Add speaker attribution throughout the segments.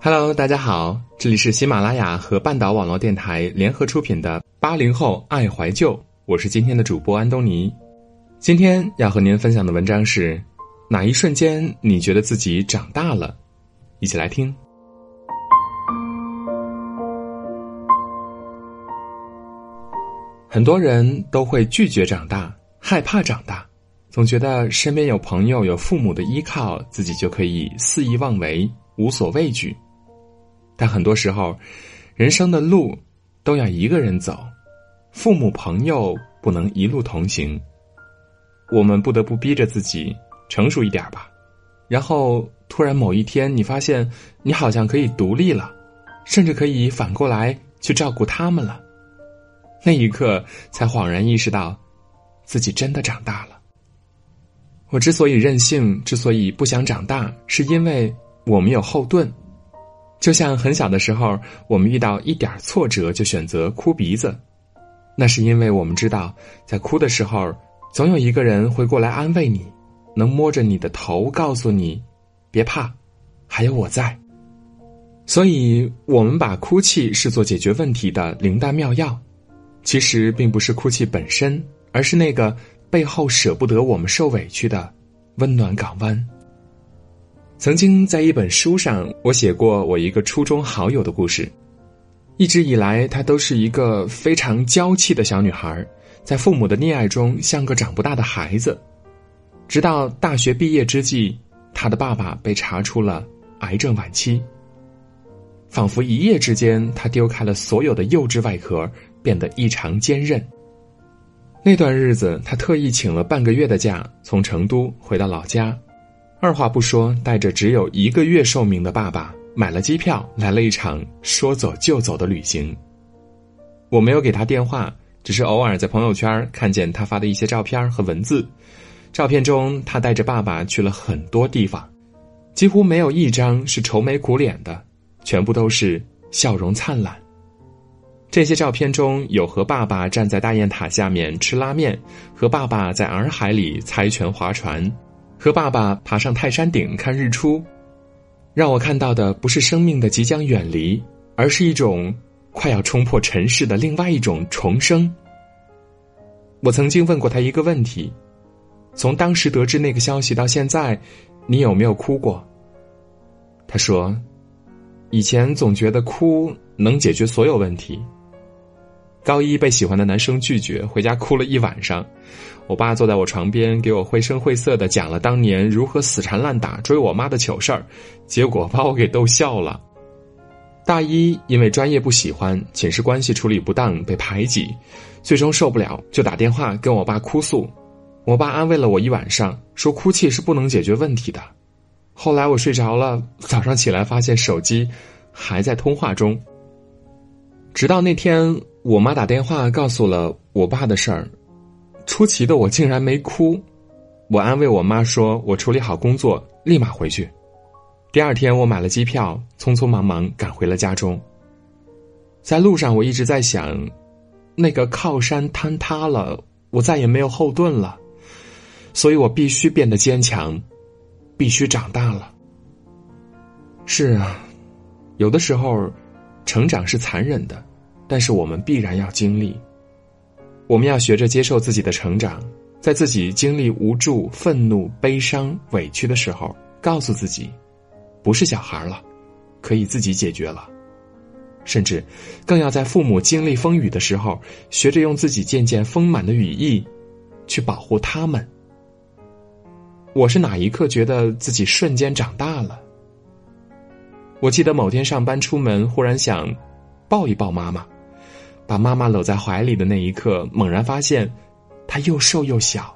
Speaker 1: Hello，大家好，这里是喜马拉雅和半岛网络电台联合出品的八零后爱怀旧，我是今天的主播安东尼。今天要和您分享的文章是：哪一瞬间你觉得自己长大了？一起来听。很多人都会拒绝长大，害怕长大，总觉得身边有朋友、有父母的依靠，自己就可以肆意妄为，无所畏惧。但很多时候，人生的路都要一个人走，父母朋友不能一路同行。我们不得不逼着自己成熟一点吧。然后突然某一天，你发现你好像可以独立了，甚至可以反过来去照顾他们了。那一刻，才恍然意识到，自己真的长大了。我之所以任性，之所以不想长大，是因为我们有后盾。就像很小的时候，我们遇到一点挫折就选择哭鼻子，那是因为我们知道，在哭的时候，总有一个人会过来安慰你，能摸着你的头，告诉你别怕，还有我在。所以，我们把哭泣视作解决问题的灵丹妙药，其实并不是哭泣本身，而是那个背后舍不得我们受委屈的温暖港湾。曾经在一本书上，我写过我一个初中好友的故事。一直以来，她都是一个非常娇气的小女孩，在父母的溺爱中像个长不大的孩子。直到大学毕业之际，她的爸爸被查出了癌症晚期。仿佛一夜之间，她丢开了所有的幼稚外壳，变得异常坚韧。那段日子，她特意请了半个月的假，从成都回到老家。二话不说，带着只有一个月寿命的爸爸买了机票，来了一场说走就走的旅行。我没有给他电话，只是偶尔在朋友圈看见他发的一些照片和文字。照片中，他带着爸爸去了很多地方，几乎没有一张是愁眉苦脸的，全部都是笑容灿烂。这些照片中有和爸爸站在大雁塔下面吃拉面，和爸爸在洱海里猜拳划船。和爸爸爬上泰山顶看日出，让我看到的不是生命的即将远离，而是一种快要冲破尘世的另外一种重生。我曾经问过他一个问题：从当时得知那个消息到现在，你有没有哭过？他说：以前总觉得哭能解决所有问题。高一被喜欢的男生拒绝，回家哭了一晚上。我爸坐在我床边，给我绘声绘色的讲了当年如何死缠烂打追我妈的糗事儿，结果把我给逗笑了。大一因为专业不喜欢，寝室关系处理不当被排挤，最终受不了就打电话跟我爸哭诉。我爸安慰了我一晚上，说哭泣是不能解决问题的。后来我睡着了，早上起来发现手机还在通话中。直到那天。我妈打电话告诉了我爸的事儿，出奇的我竟然没哭。我安慰我妈说：“我处理好工作，立马回去。”第二天，我买了机票，匆匆忙忙赶回了家中。在路上，我一直在想，那个靠山坍塌了，我再也没有后盾了，所以我必须变得坚强，必须长大了。是啊，有的时候，成长是残忍的。但是我们必然要经历，我们要学着接受自己的成长，在自己经历无助、愤怒、悲伤、委屈的时候，告诉自己，不是小孩了，可以自己解决了。甚至，更要在父母经历风雨的时候，学着用自己渐渐丰满的羽翼，去保护他们。我是哪一刻觉得自己瞬间长大了？我记得某天上班出门，忽然想抱一抱妈妈。把妈妈搂在怀里的那一刻，猛然发现，她又瘦又小。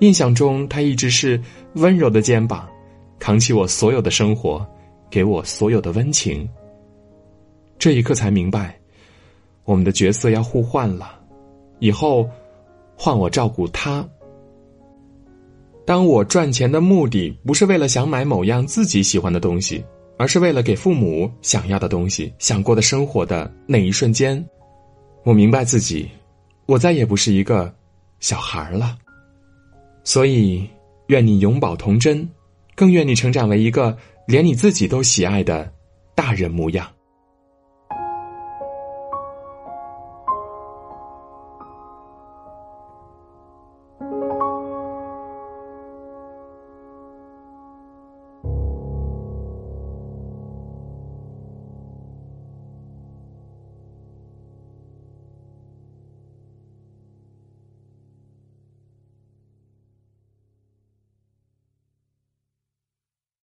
Speaker 1: 印象中，她一直是温柔的肩膀，扛起我所有的生活，给我所有的温情。这一刻才明白，我们的角色要互换了，以后换我照顾她。当我赚钱的目的不是为了想买某样自己喜欢的东西，而是为了给父母想要的东西、想过的生活的那一瞬间。我明白自己，我再也不是一个小孩儿了。所以，愿你永葆童真，更愿你成长为一个连你自己都喜爱的大人模样。